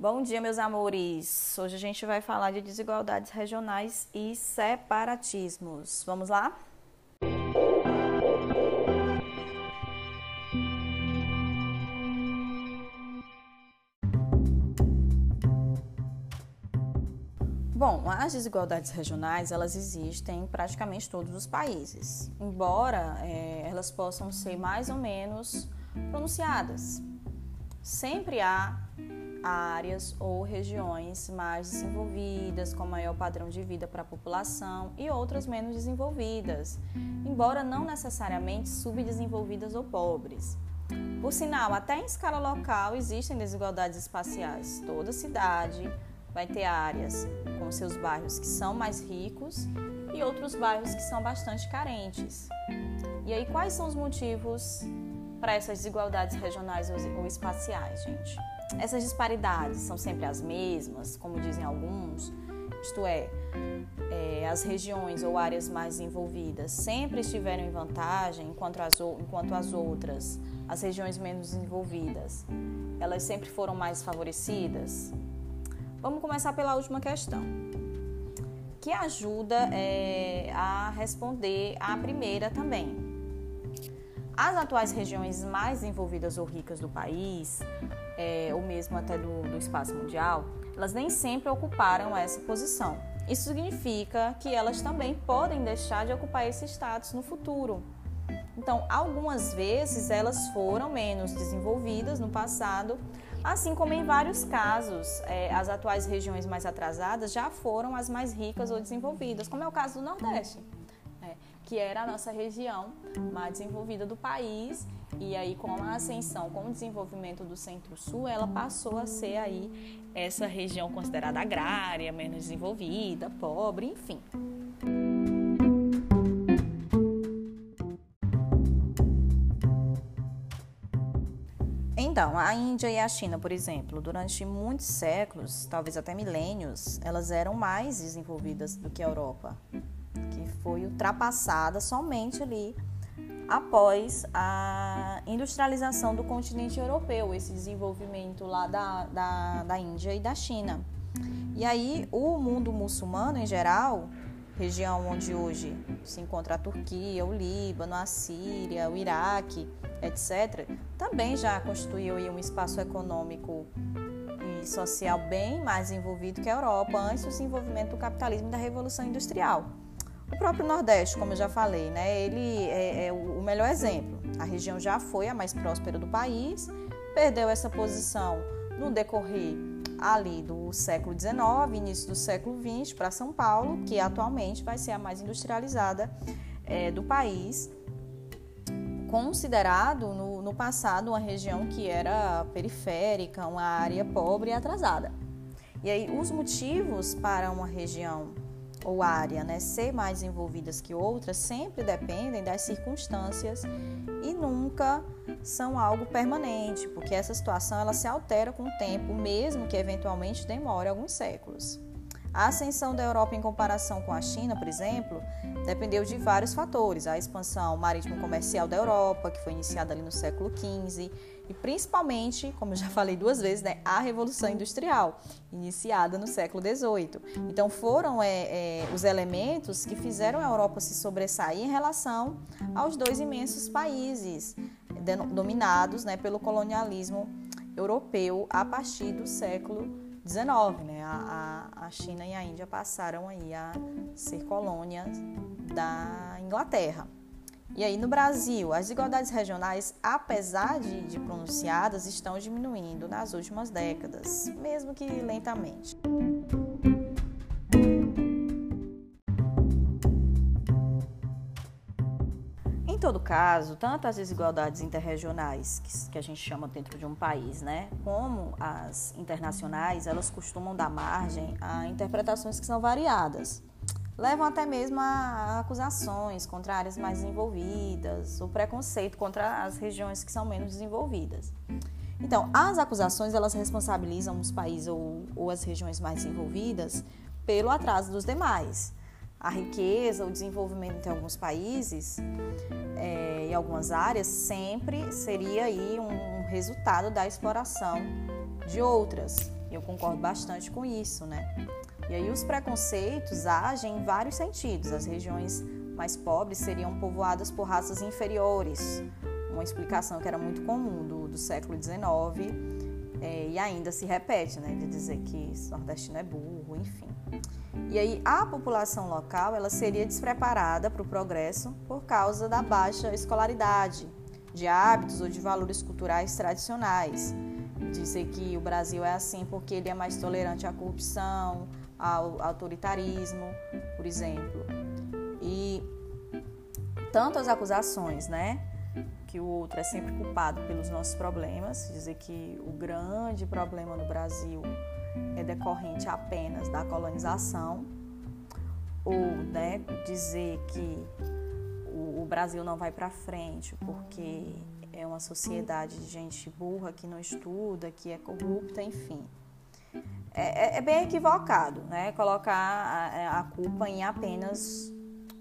Bom dia, meus amores. Hoje a gente vai falar de desigualdades regionais e separatismos. Vamos lá? Bom, as desigualdades regionais elas existem em praticamente todos os países, embora é, elas possam ser mais ou menos pronunciadas. Sempre há áreas ou regiões mais desenvolvidas, com maior padrão de vida para a população, e outras menos desenvolvidas, embora não necessariamente subdesenvolvidas ou pobres. Por sinal, até em escala local existem desigualdades espaciais. Toda cidade vai ter áreas com seus bairros que são mais ricos e outros bairros que são bastante carentes. E aí, quais são os motivos para essas desigualdades regionais ou espaciais, gente? Essas disparidades são sempre as mesmas, como dizem alguns, isto é, é as regiões ou áreas mais envolvidas sempre estiveram em vantagem, enquanto as, enquanto as outras, as regiões menos desenvolvidas, elas sempre foram mais favorecidas? Vamos começar pela última questão, que ajuda é, a responder à primeira também. As atuais regiões mais desenvolvidas ou ricas do país, é, ou mesmo até do, do espaço mundial, elas nem sempre ocuparam essa posição. Isso significa que elas também podem deixar de ocupar esse status no futuro. Então, algumas vezes elas foram menos desenvolvidas no passado, Assim como em vários casos, é, as atuais regiões mais atrasadas já foram as mais ricas ou desenvolvidas, como é o caso do Nordeste, que era a nossa região mais desenvolvida do país. E aí, com a ascensão, com o desenvolvimento do Centro-Sul, ela passou a ser aí essa região considerada agrária, menos desenvolvida, pobre, enfim. Então, a Índia e a China, por exemplo, durante muitos séculos, talvez até milênios, elas eram mais desenvolvidas do que a Europa, que foi ultrapassada somente ali após a industrialização do continente europeu, esse desenvolvimento lá da, da, da Índia e da China. E aí, o mundo muçulmano em geral, região onde hoje se encontra a Turquia, o Líbano, a Síria, o Iraque, etc., também já constituiu um espaço econômico e social bem mais envolvido que a Europa antes do desenvolvimento do capitalismo e da Revolução Industrial. O próprio Nordeste, como eu já falei, né, ele é, é o melhor exemplo. A região já foi a mais próspera do país, perdeu essa posição no decorrer ali do século XIX, início do século XX, para São Paulo, que atualmente vai ser a mais industrializada é, do país considerado no, no passado uma região que era periférica, uma área pobre e atrasada. E aí os motivos para uma região ou área né, ser mais envolvidas que outras sempre dependem das circunstâncias e nunca são algo permanente, porque essa situação ela se altera com o tempo, mesmo que eventualmente demore alguns séculos. A ascensão da Europa em comparação com a China, por exemplo, dependeu de vários fatores. A expansão marítimo-comercial da Europa, que foi iniciada ali no século XV, e principalmente, como eu já falei duas vezes, né, a Revolução Industrial, iniciada no século XVIII. Então, foram é, é, os elementos que fizeram a Europa se sobressair em relação aos dois imensos países dominados né, pelo colonialismo europeu a partir do século 19, né? A, a, a, China e a Índia passaram aí a ser colônias da Inglaterra. E aí no Brasil, as desigualdades regionais, apesar de, de pronunciadas, estão diminuindo nas últimas décadas, mesmo que lentamente. todo caso, tanto as desigualdades interregionais, que, que, a gente chama dentro de um país, né, como as internacionais, elas costumam dar margem a interpretações que são variadas. Levam até mesmo a acusações contra áreas mais desenvolvidas, o preconceito contra as regiões que são menos desenvolvidas. Então, as acusações elas responsabilizam os países ou, ou as regiões mais desenvolvidas pelo atraso dos demais a riqueza, o desenvolvimento em alguns países, é, em algumas áreas, sempre seria aí um resultado da exploração de outras. E eu concordo bastante com isso, né? E aí os preconceitos agem em vários sentidos. As regiões mais pobres seriam povoadas por raças inferiores, uma explicação que era muito comum do, do século XIX é, e ainda se repete, né, de dizer que nordestino é burro, enfim. E aí a população local ela seria despreparada para o progresso por causa da baixa escolaridade, de hábitos ou de valores culturais tradicionais. Dizer que o Brasil é assim porque ele é mais tolerante à corrupção, ao autoritarismo, por exemplo. E tantas acusações, né? Que o outro é sempre culpado pelos nossos problemas, dizer que o grande problema no Brasil é decorrente apenas da colonização, ou né, dizer que o, o Brasil não vai para frente porque é uma sociedade de gente burra que não estuda, que é corrupta, enfim. É, é, é bem equivocado né, colocar a, a culpa em apenas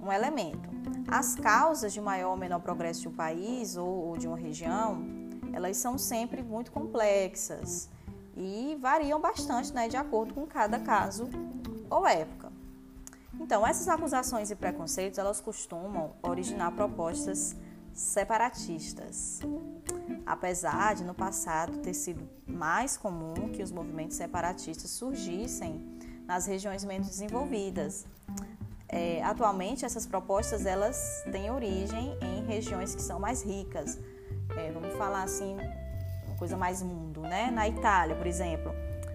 um elemento. As causas de maior ou menor progresso de um país ou, ou de uma região, elas são sempre muito complexas e variam bastante né, de acordo com cada caso ou época. Então, essas acusações e preconceitos, elas costumam originar propostas separatistas. Apesar de no passado ter sido mais comum que os movimentos separatistas surgissem nas regiões menos desenvolvidas, é, atualmente essas propostas elas têm origem em regiões que são mais ricas. É, vamos falar assim, uma coisa mais mundo, né? Na Itália, por exemplo,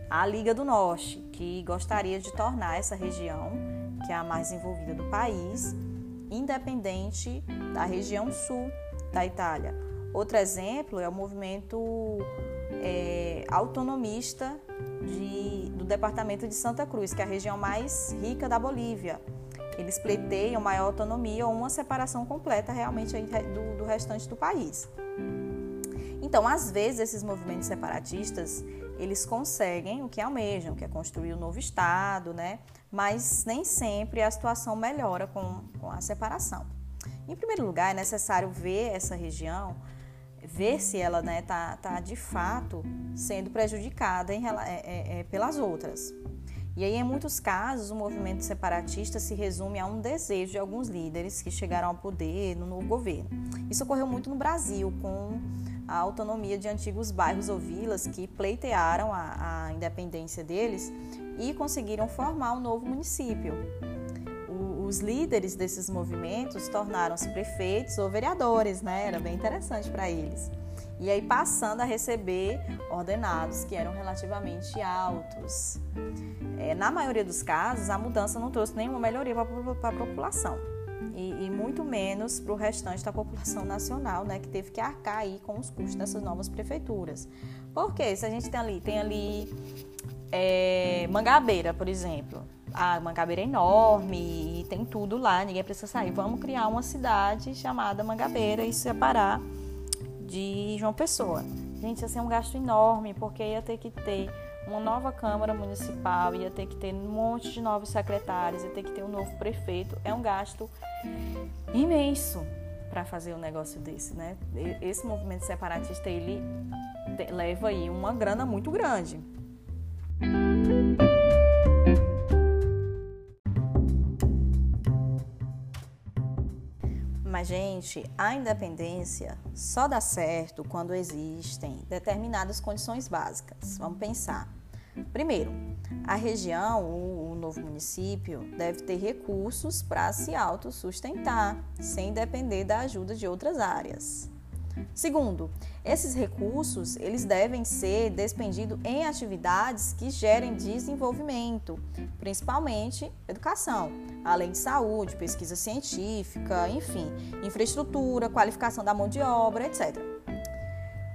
a Liga do Norte, que gostaria de tornar essa região, que é a mais envolvida do país, independente da região sul da Itália. Outro exemplo é o movimento é, autonomista de, do departamento de Santa Cruz, que é a região mais rica da Bolívia. Eles pleteiam maior autonomia ou uma separação completa realmente do, do restante do país. Então, às vezes, esses movimentos separatistas, eles conseguem o que almejam, que é construir um novo Estado, né? mas nem sempre a situação melhora com, com a separação. Em primeiro lugar, é necessário ver essa região, ver se ela está né, tá, tá de fato sendo prejudicada em, é, é, é, pelas outras. E aí, em muitos casos, o movimento separatista se resume a um desejo de alguns líderes que chegaram ao poder no novo governo. Isso ocorreu muito no Brasil, com a autonomia de antigos bairros ou vilas que pleitearam a, a independência deles e conseguiram formar um novo município. Os líderes desses movimentos tornaram-se prefeitos ou vereadores, né? Era bem interessante para eles. E aí passando a receber ordenados que eram relativamente altos. É, na maioria dos casos, a mudança não trouxe nenhuma melhoria para a população. E, e, muito menos para o restante da população nacional, né, que teve que arcar aí com os custos dessas novas prefeituras. Porque se a gente tem ali, tem ali é, Mangabeira, por exemplo. A Mangabeira é enorme e tem tudo lá, ninguém precisa sair. Vamos criar uma cidade chamada Mangabeira e separar de João Pessoa. Gente, ia ser um gasto enorme, porque ia ter que ter uma nova Câmara Municipal, ia ter que ter um monte de novos secretários, ia ter que ter um novo prefeito. É um gasto imenso para fazer um negócio desse, né? Esse movimento separatista, ele leva aí uma grana muito grande. Gente, a independência só dá certo quando existem determinadas condições básicas. Vamos pensar. Primeiro, a região, o novo município, deve ter recursos para se autossustentar, sem depender da ajuda de outras áreas. Segundo, esses recursos eles devem ser despendidos em atividades que gerem desenvolvimento, principalmente educação, além de saúde, pesquisa científica, enfim, infraestrutura, qualificação da mão de obra, etc.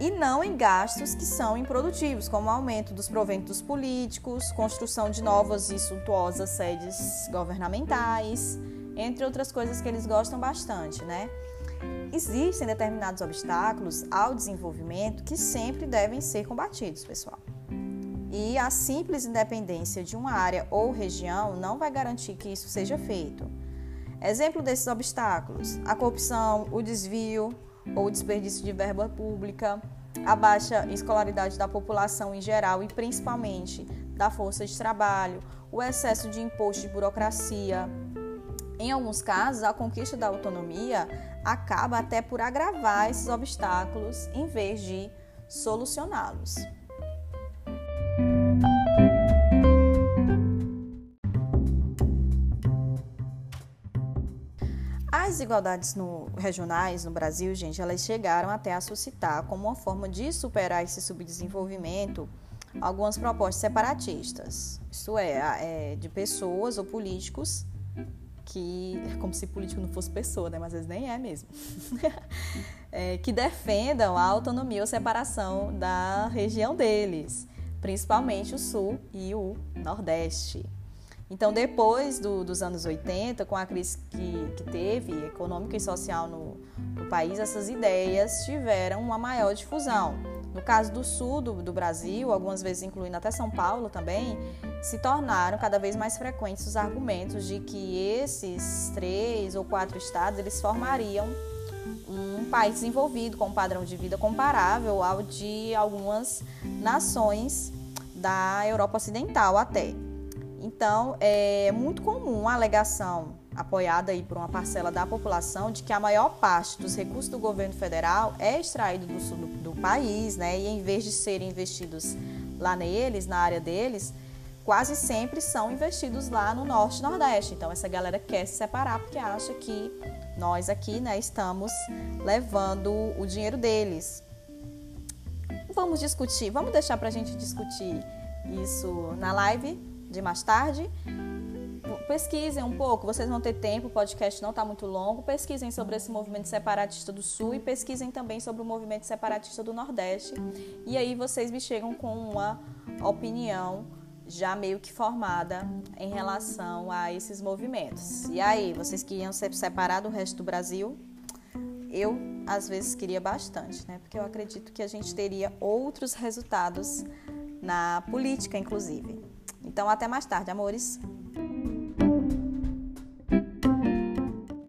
E não em gastos que são improdutivos, como aumento dos proventos políticos, construção de novas e suntuosas sedes governamentais, entre outras coisas que eles gostam bastante, né? Existem determinados obstáculos ao desenvolvimento que sempre devem ser combatidos, pessoal. E a simples independência de uma área ou região não vai garantir que isso seja feito. Exemplo desses obstáculos: a corrupção, o desvio ou o desperdício de verba pública, a baixa escolaridade da população em geral e principalmente da força de trabalho, o excesso de imposto de burocracia. Em alguns casos, a conquista da autonomia acaba até por agravar esses obstáculos em vez de solucioná-los. As desigualdades no, regionais no Brasil, gente, elas chegaram até a suscitar, como uma forma de superar esse subdesenvolvimento, algumas propostas separatistas. Isto é, é de pessoas ou políticos que, como se político não fosse pessoa, né? Mas às vezes nem é mesmo, é, que defendam a autonomia ou separação da região deles, principalmente o Sul e o Nordeste. Então, depois do, dos anos 80, com a crise que, que teve, econômica e social no, no, país, essas ideias tiveram uma maior difusão. No caso do sul do, do Brasil, algumas vezes incluindo até São Paulo também, se tornaram cada vez mais frequentes os argumentos de que esses três ou quatro estados eles formariam um país desenvolvido com um padrão de vida comparável ao de algumas nações da Europa Ocidental até. Então, é muito comum a alegação apoiada aí por uma parcela da população de que a maior parte dos recursos do governo federal é extraído do sul do, do país, né? E em vez de serem investidos lá neles, na área deles, quase sempre são investidos lá no norte e nordeste. Então essa galera quer se separar porque acha que nós aqui, né, estamos levando o dinheiro deles. Vamos discutir, vamos deixar para a gente discutir isso na live de mais tarde. Pesquisem um pouco, vocês vão ter tempo, o podcast não está muito longo. Pesquisem sobre esse movimento separatista do Sul e pesquisem também sobre o movimento separatista do Nordeste. E aí vocês me chegam com uma opinião já meio que formada em relação a esses movimentos. E aí, vocês queriam ser separar do resto do Brasil? Eu, às vezes, queria bastante, né? Porque eu acredito que a gente teria outros resultados na política, inclusive. Então, até mais tarde, amores.